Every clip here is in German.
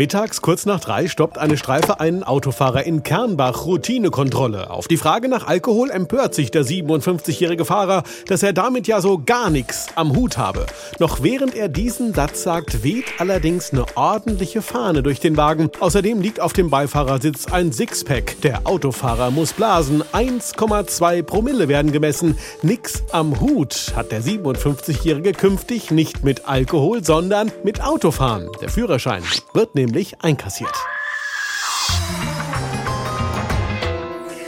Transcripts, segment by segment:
Mittags kurz nach drei stoppt eine Streife einen Autofahrer in Kernbach Routinekontrolle. Auf die Frage nach Alkohol empört sich der 57-jährige Fahrer, dass er damit ja so gar nichts am Hut habe. Noch während er diesen Satz sagt, weht allerdings eine ordentliche Fahne durch den Wagen. Außerdem liegt auf dem Beifahrersitz ein Sixpack. Der Autofahrer muss blasen. 1,2 Promille werden gemessen. Nix am Hut hat der 57-jährige künftig nicht mit Alkohol, sondern mit Autofahren. Der Führerschein wird nämlich nämlich einkassiert.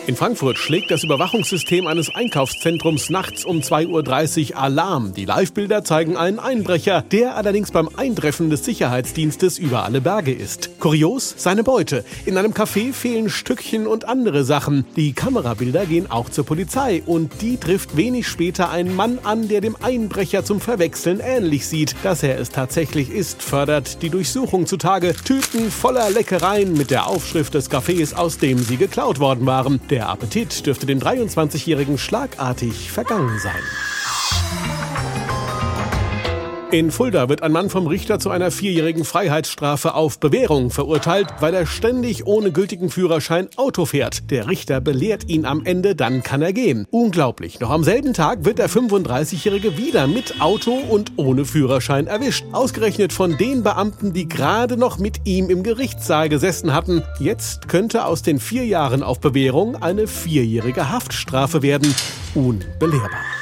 In Frankfurt schlägt das Überwachungssystem eines Einkaufszentrums nachts um 2.30 Uhr Alarm. Die Live-Bilder zeigen einen Einbrecher, der allerdings beim Eintreffen des Sicherheitsdienstes über alle Berge ist. Kurios seine Beute. In einem Café fehlen Stückchen und andere Sachen. Die Kamerabilder gehen auch zur Polizei und die trifft wenig später einen Mann an, der dem Einbrecher zum Verwechseln ähnlich sieht. Dass er es tatsächlich ist, fördert die Durchsuchung zutage. Tüten voller Leckereien mit der Aufschrift des Cafés, aus dem sie geklaut worden waren. Der Appetit dürfte dem 23-Jährigen schlagartig vergangen sein. In Fulda wird ein Mann vom Richter zu einer vierjährigen Freiheitsstrafe auf Bewährung verurteilt, weil er ständig ohne gültigen Führerschein Auto fährt. Der Richter belehrt ihn am Ende, dann kann er gehen. Unglaublich. Noch am selben Tag wird der 35-Jährige wieder mit Auto und ohne Führerschein erwischt. Ausgerechnet von den Beamten, die gerade noch mit ihm im Gerichtssaal gesessen hatten. Jetzt könnte aus den vier Jahren auf Bewährung eine vierjährige Haftstrafe werden. Unbelehrbar.